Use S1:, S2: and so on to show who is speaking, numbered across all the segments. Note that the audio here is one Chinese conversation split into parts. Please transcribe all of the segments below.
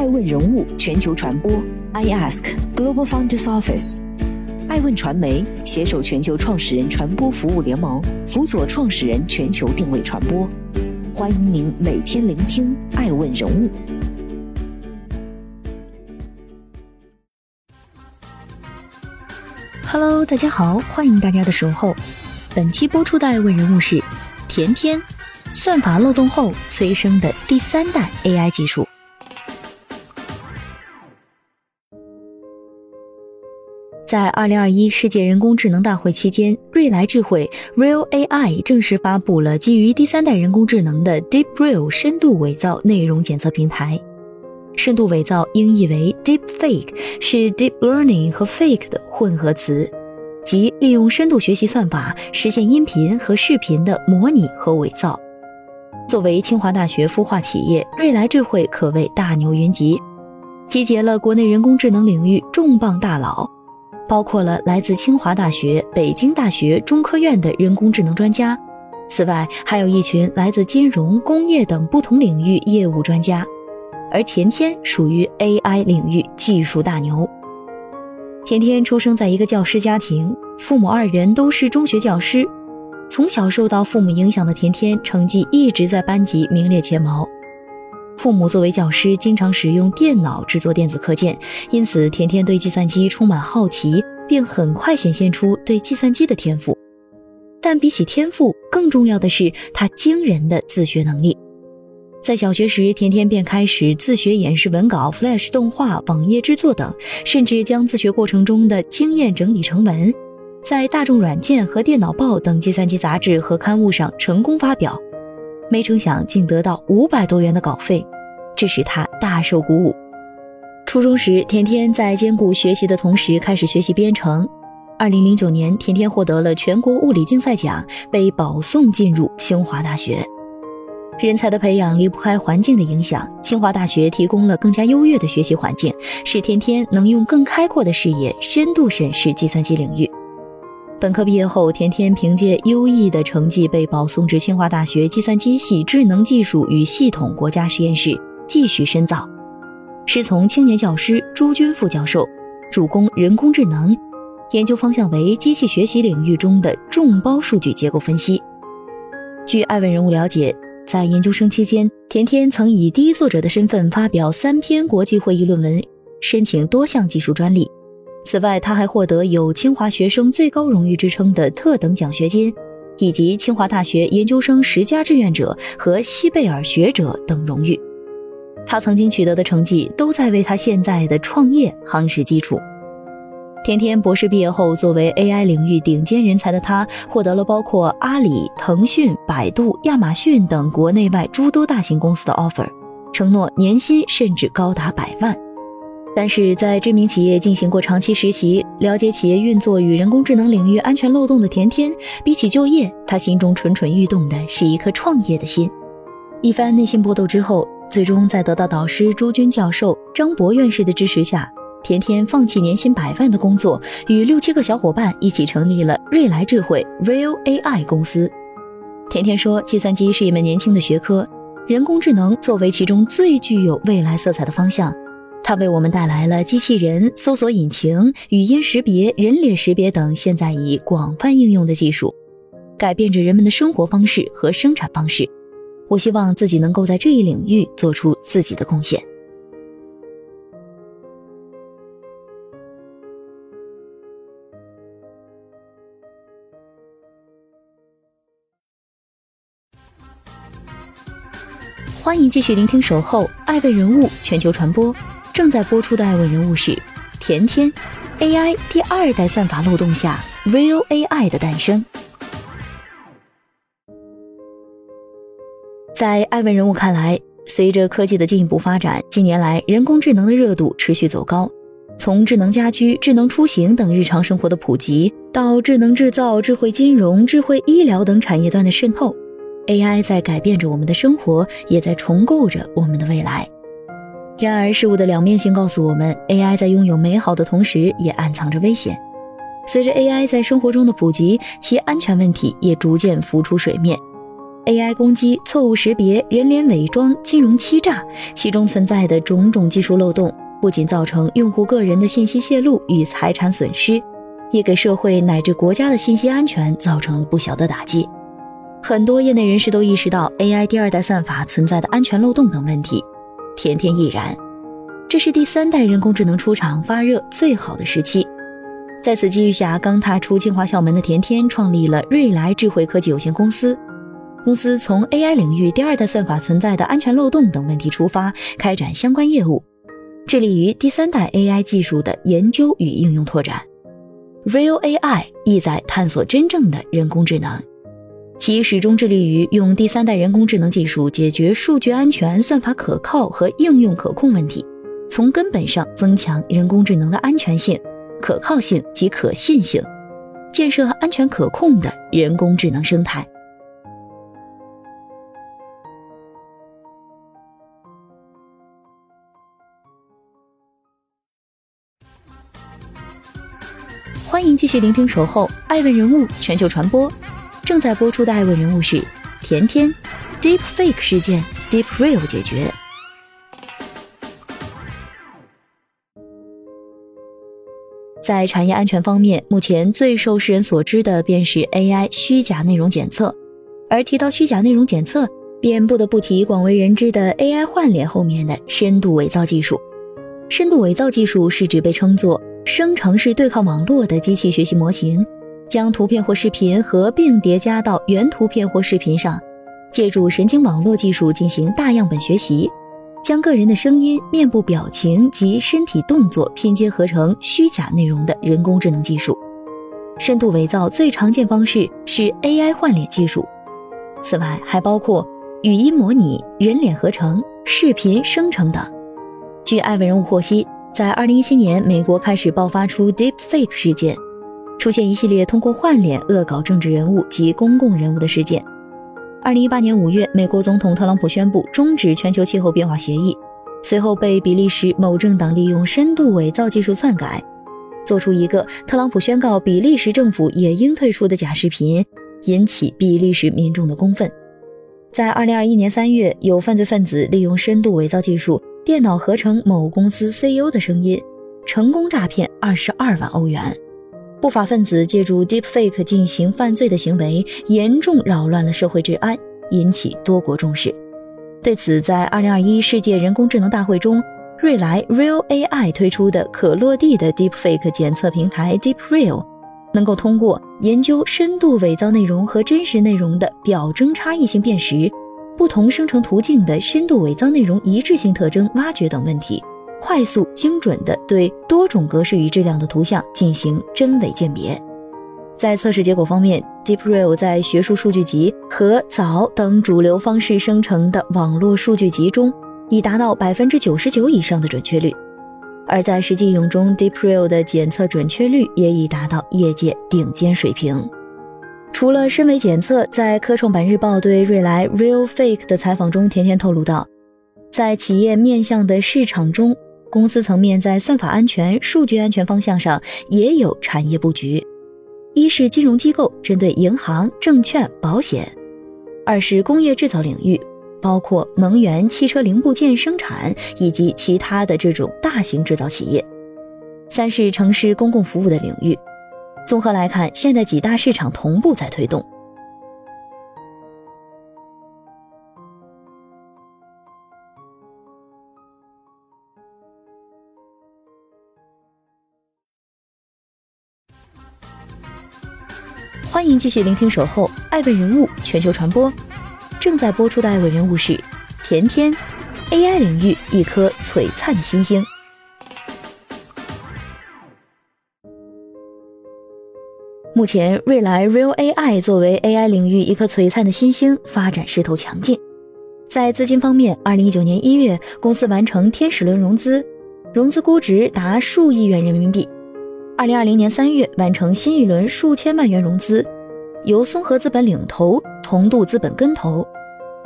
S1: 爱问人物全球传播，I Ask Global Founders Office，爱问传媒携手全球创始人传播服务联盟，辅佐创始人全球定位传播。欢迎您每天聆听爱问人物。
S2: Hello，大家好，欢迎大家的守候。本期播出的爱问人物是甜甜，算法漏洞后催生的第三代 AI 技术。在二零二一世界人工智能大会期间，瑞莱智慧 Real AI 正式发布了基于第三代人工智能的 Deep Real 深度伪造内容检测平台。深度伪造英译为 Deep Fake，是 Deep Learning 和 Fake 的混合词，即利用深度学习算法实现音频和视频的模拟和伪造。作为清华大学孵化企业，瑞莱智慧可谓大牛云集，集结了国内人工智能领域重磅大佬。包括了来自清华大学、北京大学、中科院的人工智能专家，此外还有一群来自金融、工业等不同领域业务专家。而甜甜属于 AI 领域技术大牛。甜甜出生在一个教师家庭，父母二人都是中学教师。从小受到父母影响的甜甜，成绩一直在班级名列前茅。父母作为教师，经常使用电脑制作电子课件，因此甜甜对计算机充满好奇，并很快显现出对计算机的天赋。但比起天赋，更重要的是他惊人的自学能力。在小学时，甜甜便开始自学演示文稿、Flash 动画、网页制作等，甚至将自学过程中的经验整理成文，在大众软件和电脑报等计算机杂志和刊物上成功发表。没成想，竟得到五百多元的稿费，这使他大受鼓舞。初中时，甜甜在兼顾学习的同时开始学习编程。二零零九年，甜甜获得了全国物理竞赛奖，被保送进入清华大学。人才的培养离不开环境的影响，清华大学提供了更加优越的学习环境，使甜甜能用更开阔的视野深度审视计算机领域。本科毕业后，甜甜凭借优异的成绩被保送至清华大学计算机系智能技术与系统国家实验室继续深造，师从青年教师朱军副教授，主攻人工智能，研究方向为机器学习领域中的众包数据结构分析。据爱问人物了解，在研究生期间，甜甜曾以第一作者的身份发表三篇国际会议论文，申请多项技术专利。此外，他还获得有“清华学生最高荣誉”之称的特等奖学金，以及清华大学研究生十佳志愿者和西贝尔学者等荣誉。他曾经取得的成绩都在为他现在的创业夯实基础。天天博士毕业后，作为 AI 领域顶尖人才的他，获得了包括阿里、腾讯、百度、亚马逊等国内外诸多大型公司的 offer，承诺年薪甚至高达百万。但是在知名企业进行过长期实习，了解企业运作与人工智能领域安全漏洞的甜甜，比起就业，他心中蠢蠢欲动的是一颗创业的心。一番内心搏斗之后，最终在得到导师朱军教授、张博院士的支持下，甜甜放弃年薪百万的工作，与六七个小伙伴一起成立了瑞来智慧 Real AI 公司。甜甜说：“计算机是一门年轻的学科，人工智能作为其中最具有未来色彩的方向。”它为我们带来了机器人、搜索引擎、语音识别、人脸识别等现在已广泛应用的技术，改变着人们的生活方式和生产方式。我希望自己能够在这一领域做出自己的贡献。欢迎继续聆听《守候爱问人物全球传播》。正在播出的爱问人物是甜甜，AI 第二代算法漏洞下，Real AI 的诞生。在爱问人物看来，随着科技的进一步发展，近年来人工智能的热度持续走高。从智能家居、智能出行等日常生活的普及，到智能制造、智慧金融、智慧医疗等产业端的渗透，AI 在改变着我们的生活，也在重构着我们的未来。然而，事物的两面性告诉我们，AI 在拥有美好的同时，也暗藏着危险。随着 AI 在生活中的普及，其安全问题也逐渐浮出水面。AI 攻击、错误识别、人脸伪装、金融欺诈，其中存在的种种技术漏洞，不仅造成用户个人的信息泄露与财产损失，也给社会乃至国家的信息安全造成了不小的打击。很多业内人士都意识到 AI 第二代算法存在的安全漏洞等问题，甜甜亦然。这是第三代人工智能出厂发热最好的时期。在此机遇下，刚踏出清华校门的甜甜创立了瑞来智慧科技有限公司。公司从 AI 领域第二代算法存在的安全漏洞等问题出发，开展相关业务，致力于第三代 AI 技术的研究与应用拓展。Real AI 意在探索真正的人工智能，其始终致力于用第三代人工智能技术解决数据安全、算法可靠和应用可控问题，从根本上增强人工智能的安全性。可靠性及可信性，建设安全可控的人工智能生态。欢迎继续聆听《守候爱问人物全球传播》，正在播出的爱问人物是甜甜，Deep Fake 事件，Deep Real 解决。在产业安全方面，目前最受世人所知的便是 AI 虚假内容检测。而提到虚假内容检测，便不得不提广为人知的 AI 换脸后面的深度伪造技术。深度伪造技术是指被称作生成式对抗网络的机器学习模型，将图片或视频合并叠加到原图片或视频上，借助神经网络技术进行大样本学习。将个人的声音、面部表情及身体动作拼接合成虚假内容的人工智能技术，深度伪造最常见方式是 AI 换脸技术。此外，还包括语音模拟、人脸合成、视频生成等。据艾文人物获悉，在2017年，美国开始爆发出 Deepfake 事件，出现一系列通过换脸恶搞政治人物及公共人物的事件。二零一八年五月，美国总统特朗普宣布终止全球气候变化协议，随后被比利时某政党利用深度伪造技术篡改，做出一个特朗普宣告比利时政府也应退出的假视频，引起比利时民众的公愤。在二零二一年三月，有犯罪分子利用深度伪造技术，电脑合成某公司 CEO 的声音，成功诈骗二十二万欧元。不法分子借助 Deepfake 进行犯罪的行为，严重扰乱了社会治安，引起多国重视。对此，在2021世界人工智能大会中，瑞来 Real AI 推出的可落地的 Deepfake 检测平台 Deep Real，能够通过研究深度伪造内容和真实内容的表征差异性辨识、不同生成途径的深度伪造内容一致性特征挖掘等问题。快速、精准地对多种格式与质量的图像进行真伪鉴别。在测试结果方面，DeepReal 在学术数据集和早等主流方式生成的网络数据集中，已达到百分之九十九以上的准确率；而在实际应用中，DeepReal 的检测准确率也已达到业界顶尖水平。除了深伪检测，在科创板日报对瑞来 Real Fake 的采访中，甜甜透露到，在企业面向的市场中。公司层面在算法安全、数据安全方向上也有产业布局：一是金融机构，针对银行、证券、保险；二是工业制造领域，包括能源、汽车零部件生产以及其他的这种大型制造企业；三是城市公共服务的领域。综合来看，现在几大市场同步在推动。欢迎继续聆听《守候爱问人物全球传播》，正在播出的爱问人物是甜甜，AI 领域一颗璀璨的新星。目前，瑞来 Real AI 作为 AI 领域一颗璀璨的新星，发展势头强劲。在资金方面，二零一九年一月，公司完成天使轮融资，融资估值达数亿元人民币。二零二零年三月完成新一轮数千万元融资，由松禾资本领投，同度资本跟投。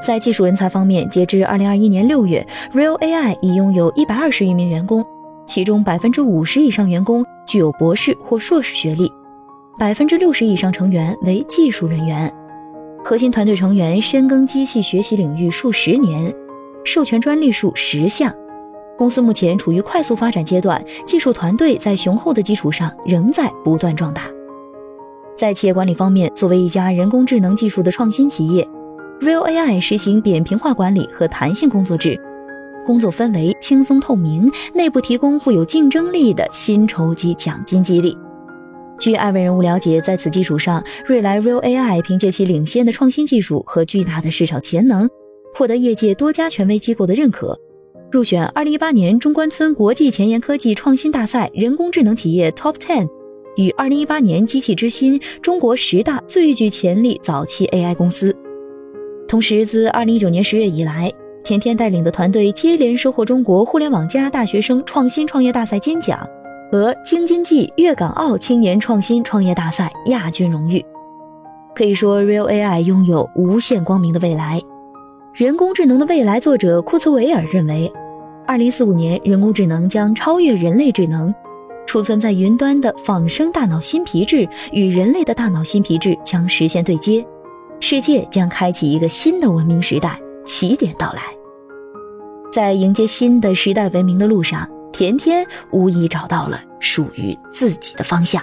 S2: 在技术人才方面，截至二零二一年六月，Real AI 已拥有一百二十余名员工，其中百分之五十以上员工具有博士或硕士学历，百分之六十以上成员为技术人员。核心团队成员深耕机器学习领域数十年，授权专利数十项。公司目前处于快速发展阶段，技术团队在雄厚的基础上仍在不断壮大。在企业管理方面，作为一家人工智能技术的创新企业，Real AI 实行扁平化管理和弹性工作制，工作氛围轻松透明，内部提供富有竞争力的薪酬及奖金激励。据艾问人物了解，在此基础上，瑞来 Real AI 凭借其领先的创新技术和巨大的市场潜能，获得业界多家权威机构的认可。入选二零一八年中关村国际前沿科技创新大赛人工智能企业 Top Ten，与二零一八年机器之心中国十大最具潜力早期 AI 公司。同时，自二零一九年十月以来，甜甜带领的团队接连收获中国互联网加大学生创新创业大赛金奖和京津冀粤港澳青年创新创业大赛亚军荣誉。可以说，Real AI 拥有无限光明的未来。人工智能的未来作者库茨韦尔认为。二零四五年，人工智能将超越人类智能，储存在云端的仿生大脑新皮质与人类的大脑新皮质将实现对接，世界将开启一个新的文明时代，起点到来。在迎接新的时代文明的路上，甜甜无疑找到了属于自己的方向。